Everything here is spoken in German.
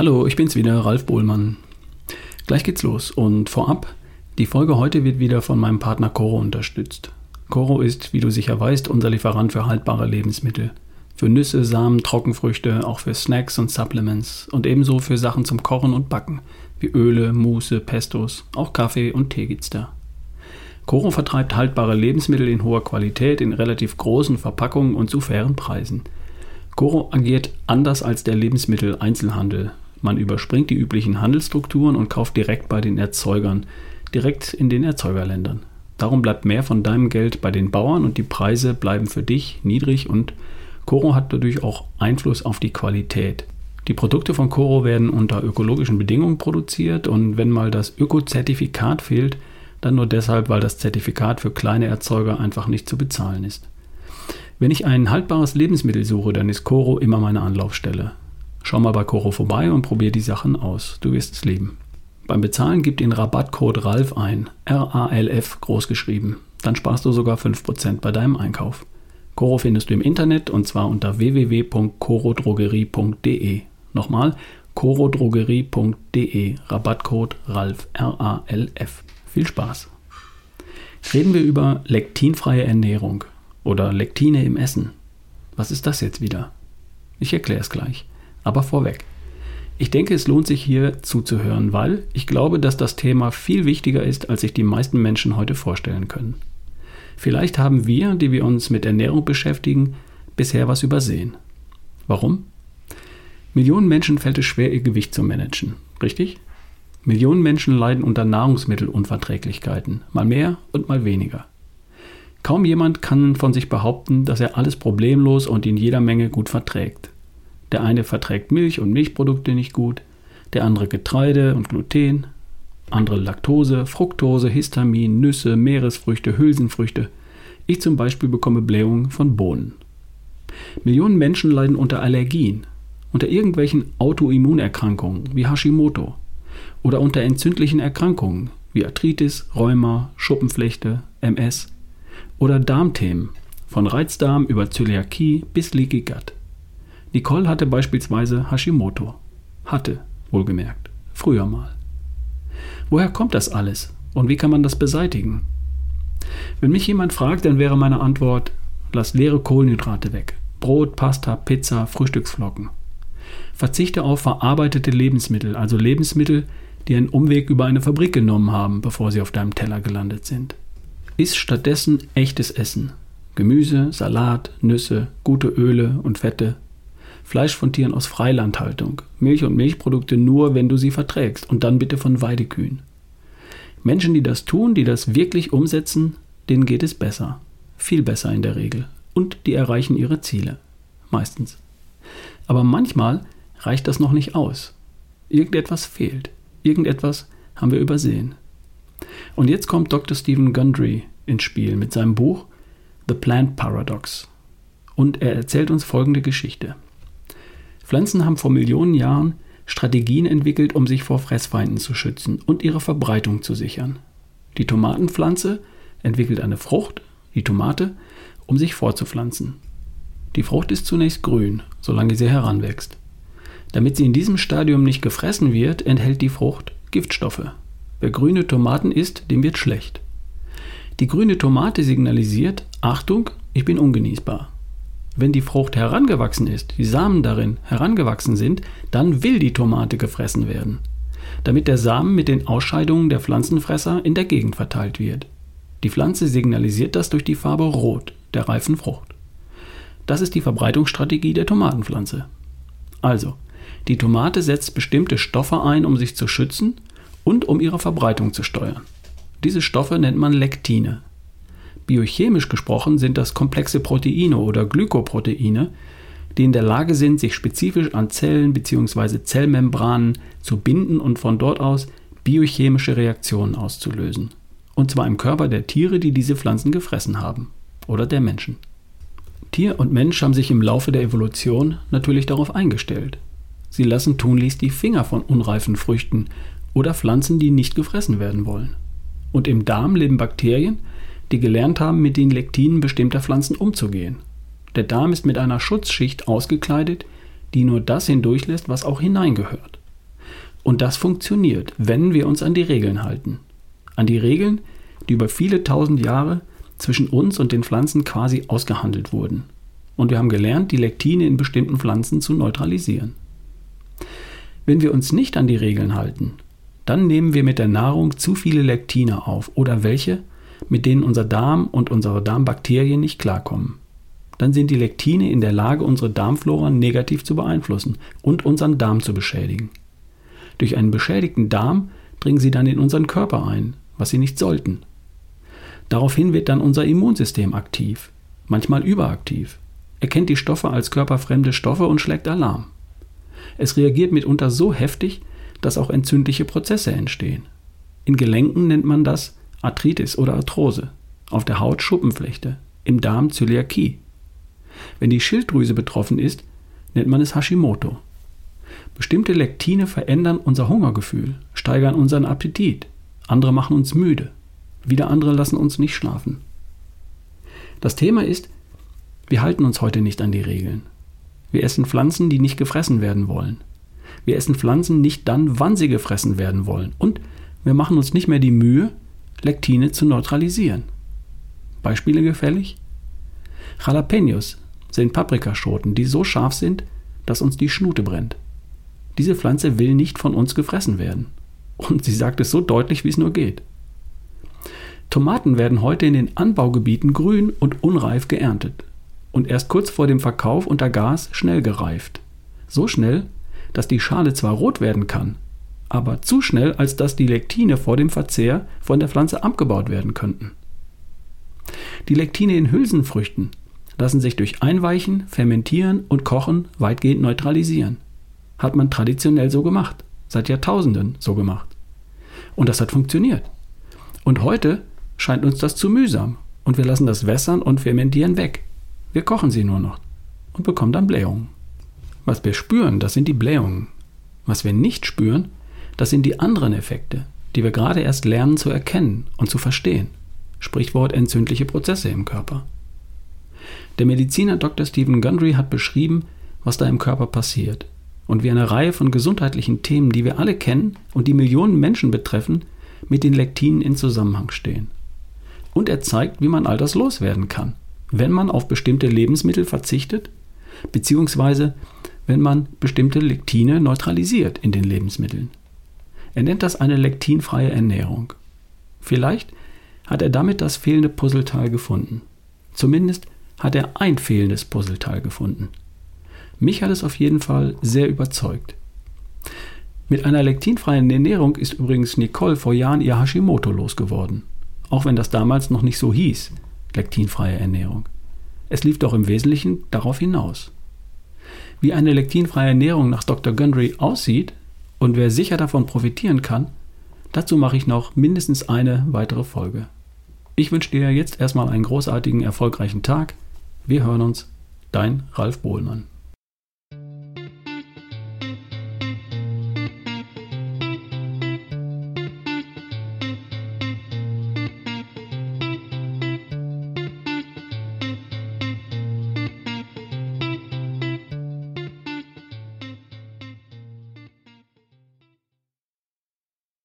Hallo, ich bin's wieder, Ralf Bohlmann. Gleich geht's los und vorab, die Folge heute wird wieder von meinem Partner Coro unterstützt. Coro ist, wie du sicher weißt, unser Lieferant für haltbare Lebensmittel. Für Nüsse, Samen, Trockenfrüchte, auch für Snacks und Supplements und ebenso für Sachen zum Kochen und Backen, wie Öle, Muße, Pestos, auch Kaffee und Tee gibt's da. Coro vertreibt haltbare Lebensmittel in hoher Qualität in relativ großen Verpackungen und zu fairen Preisen. Coro agiert anders als der Lebensmitteleinzelhandel. Man überspringt die üblichen Handelsstrukturen und kauft direkt bei den Erzeugern, direkt in den Erzeugerländern. Darum bleibt mehr von deinem Geld bei den Bauern und die Preise bleiben für dich niedrig und Coro hat dadurch auch Einfluss auf die Qualität. Die Produkte von Coro werden unter ökologischen Bedingungen produziert und wenn mal das Öko-Zertifikat fehlt, dann nur deshalb, weil das Zertifikat für kleine Erzeuger einfach nicht zu bezahlen ist. Wenn ich ein haltbares Lebensmittel suche, dann ist Coro immer meine Anlaufstelle. Schau mal bei Coro vorbei und probier die Sachen aus. Du wirst es lieben. Beim Bezahlen gib den Rabattcode RALF ein, R-A-L-F großgeschrieben. Dann sparst du sogar 5% bei deinem Einkauf. Coro findest du im Internet und zwar unter www.corodrogerie.de. Nochmal, corodrogerie.de, Rabattcode RALF, R-A-L-F. Viel Spaß! Reden wir über lektinfreie Ernährung oder Lektine im Essen. Was ist das jetzt wieder? Ich erkläre es gleich. Aber vorweg. Ich denke, es lohnt sich hier zuzuhören, weil ich glaube, dass das Thema viel wichtiger ist, als sich die meisten Menschen heute vorstellen können. Vielleicht haben wir, die wir uns mit Ernährung beschäftigen, bisher was übersehen. Warum? Millionen Menschen fällt es schwer, ihr Gewicht zu managen, richtig? Millionen Menschen leiden unter Nahrungsmittelunverträglichkeiten, mal mehr und mal weniger. Kaum jemand kann von sich behaupten, dass er alles problemlos und in jeder Menge gut verträgt. Der eine verträgt Milch und Milchprodukte nicht gut, der andere Getreide und Gluten, andere Laktose, Fructose, Histamin, Nüsse, Meeresfrüchte, Hülsenfrüchte. Ich zum Beispiel bekomme Blähungen von Bohnen. Millionen Menschen leiden unter Allergien, unter irgendwelchen Autoimmunerkrankungen wie Hashimoto oder unter entzündlichen Erkrankungen wie Arthritis, Rheuma, Schuppenflechte, MS oder Darmthemen, von Reizdarm über Zöliakie bis Leaky Gut. Nicole hatte beispielsweise Hashimoto. Hatte, wohlgemerkt, früher mal. Woher kommt das alles und wie kann man das beseitigen? Wenn mich jemand fragt, dann wäre meine Antwort, lass leere Kohlenhydrate weg. Brot, Pasta, Pizza, Frühstücksflocken. Verzichte auf verarbeitete Lebensmittel, also Lebensmittel, die einen Umweg über eine Fabrik genommen haben, bevor sie auf deinem Teller gelandet sind. Iss stattdessen echtes Essen. Gemüse, Salat, Nüsse, gute Öle und Fette. Fleisch von Tieren aus Freilandhaltung. Milch und Milchprodukte nur, wenn du sie verträgst. Und dann bitte von Weidekühen. Menschen, die das tun, die das wirklich umsetzen, denen geht es besser. Viel besser in der Regel. Und die erreichen ihre Ziele. Meistens. Aber manchmal reicht das noch nicht aus. Irgendetwas fehlt. Irgendetwas haben wir übersehen. Und jetzt kommt Dr. Stephen Gundry ins Spiel mit seinem Buch The Plant Paradox. Und er erzählt uns folgende Geschichte. Pflanzen haben vor Millionen Jahren Strategien entwickelt, um sich vor Fressfeinden zu schützen und ihre Verbreitung zu sichern. Die Tomatenpflanze entwickelt eine Frucht, die Tomate, um sich fortzupflanzen. Die Frucht ist zunächst grün, solange sie heranwächst. Damit sie in diesem Stadium nicht gefressen wird, enthält die Frucht Giftstoffe, Wer grüne Tomaten isst, dem wird schlecht. Die grüne Tomate signalisiert, Achtung, ich bin ungenießbar. Wenn die Frucht herangewachsen ist, die Samen darin herangewachsen sind, dann will die Tomate gefressen werden, damit der Samen mit den Ausscheidungen der Pflanzenfresser in der Gegend verteilt wird. Die Pflanze signalisiert das durch die Farbe Rot der reifen Frucht. Das ist die Verbreitungsstrategie der Tomatenpflanze. Also, die Tomate setzt bestimmte Stoffe ein, um sich zu schützen und um ihre Verbreitung zu steuern. Diese Stoffe nennt man Lektine. Biochemisch gesprochen sind das komplexe Proteine oder Glykoproteine, die in der Lage sind, sich spezifisch an Zellen bzw. Zellmembranen zu binden und von dort aus biochemische Reaktionen auszulösen. Und zwar im Körper der Tiere, die diese Pflanzen gefressen haben. Oder der Menschen. Tier und Mensch haben sich im Laufe der Evolution natürlich darauf eingestellt. Sie lassen tunlichst die Finger von unreifen Früchten oder Pflanzen, die nicht gefressen werden wollen. Und im Darm leben Bakterien, die gelernt haben, mit den Lektinen bestimmter Pflanzen umzugehen. Der Darm ist mit einer Schutzschicht ausgekleidet, die nur das hindurchlässt, was auch hineingehört. Und das funktioniert, wenn wir uns an die Regeln halten. An die Regeln, die über viele tausend Jahre zwischen uns und den Pflanzen quasi ausgehandelt wurden. Und wir haben gelernt, die Lektine in bestimmten Pflanzen zu neutralisieren. Wenn wir uns nicht an die Regeln halten, dann nehmen wir mit der Nahrung zu viele Lektine auf oder welche, mit denen unser Darm und unsere Darmbakterien nicht klarkommen. Dann sind die Lektine in der Lage, unsere Darmflora negativ zu beeinflussen und unseren Darm zu beschädigen. Durch einen beschädigten Darm dringen sie dann in unseren Körper ein, was sie nicht sollten. Daraufhin wird dann unser Immunsystem aktiv, manchmal überaktiv, erkennt die Stoffe als körperfremde Stoffe und schlägt Alarm. Es reagiert mitunter so heftig, dass auch entzündliche Prozesse entstehen. In Gelenken nennt man das Arthritis oder Arthrose, auf der Haut Schuppenflechte, im Darm Zöliakie. Wenn die Schilddrüse betroffen ist, nennt man es Hashimoto. Bestimmte Lektine verändern unser Hungergefühl, steigern unseren Appetit, andere machen uns müde, wieder andere lassen uns nicht schlafen. Das Thema ist, wir halten uns heute nicht an die Regeln. Wir essen Pflanzen, die nicht gefressen werden wollen. Wir essen Pflanzen nicht dann, wann sie gefressen werden wollen. Und wir machen uns nicht mehr die Mühe, Lektine zu neutralisieren. Beispiele gefällig? Jalapenos sind Paprikaschoten, die so scharf sind, dass uns die Schnute brennt. Diese Pflanze will nicht von uns gefressen werden. Und sie sagt es so deutlich, wie es nur geht. Tomaten werden heute in den Anbaugebieten grün und unreif geerntet und erst kurz vor dem Verkauf unter Gas schnell gereift. So schnell, dass die Schale zwar rot werden kann, aber zu schnell, als dass die Lektine vor dem Verzehr von der Pflanze abgebaut werden könnten. Die Lektine in Hülsenfrüchten lassen sich durch Einweichen, Fermentieren und Kochen weitgehend neutralisieren. Hat man traditionell so gemacht, seit Jahrtausenden so gemacht. Und das hat funktioniert. Und heute scheint uns das zu mühsam und wir lassen das Wässern und Fermentieren weg. Wir kochen sie nur noch und bekommen dann Blähungen. Was wir spüren, das sind die Blähungen. Was wir nicht spüren, das sind die anderen Effekte, die wir gerade erst lernen zu erkennen und zu verstehen. Sprichwort entzündliche Prozesse im Körper. Der Mediziner Dr. Stephen Gundry hat beschrieben, was da im Körper passiert und wie eine Reihe von gesundheitlichen Themen, die wir alle kennen und die Millionen Menschen betreffen, mit den Lektinen in Zusammenhang stehen. Und er zeigt, wie man all das loswerden kann wenn man auf bestimmte Lebensmittel verzichtet, beziehungsweise wenn man bestimmte Lektine neutralisiert in den Lebensmitteln. Er nennt das eine lektinfreie Ernährung. Vielleicht hat er damit das fehlende Puzzleteil gefunden. Zumindest hat er ein fehlendes Puzzleteil gefunden. Mich hat es auf jeden Fall sehr überzeugt. Mit einer lektinfreien Ernährung ist übrigens Nicole vor Jahren ihr Hashimoto losgeworden. Auch wenn das damals noch nicht so hieß lektinfreie Ernährung. Es lief doch im Wesentlichen darauf hinaus. Wie eine lektinfreie Ernährung nach Dr. Gundry aussieht und wer sicher davon profitieren kann, dazu mache ich noch mindestens eine weitere Folge. Ich wünsche dir jetzt erstmal einen großartigen, erfolgreichen Tag. Wir hören uns. Dein Ralf Bohlmann.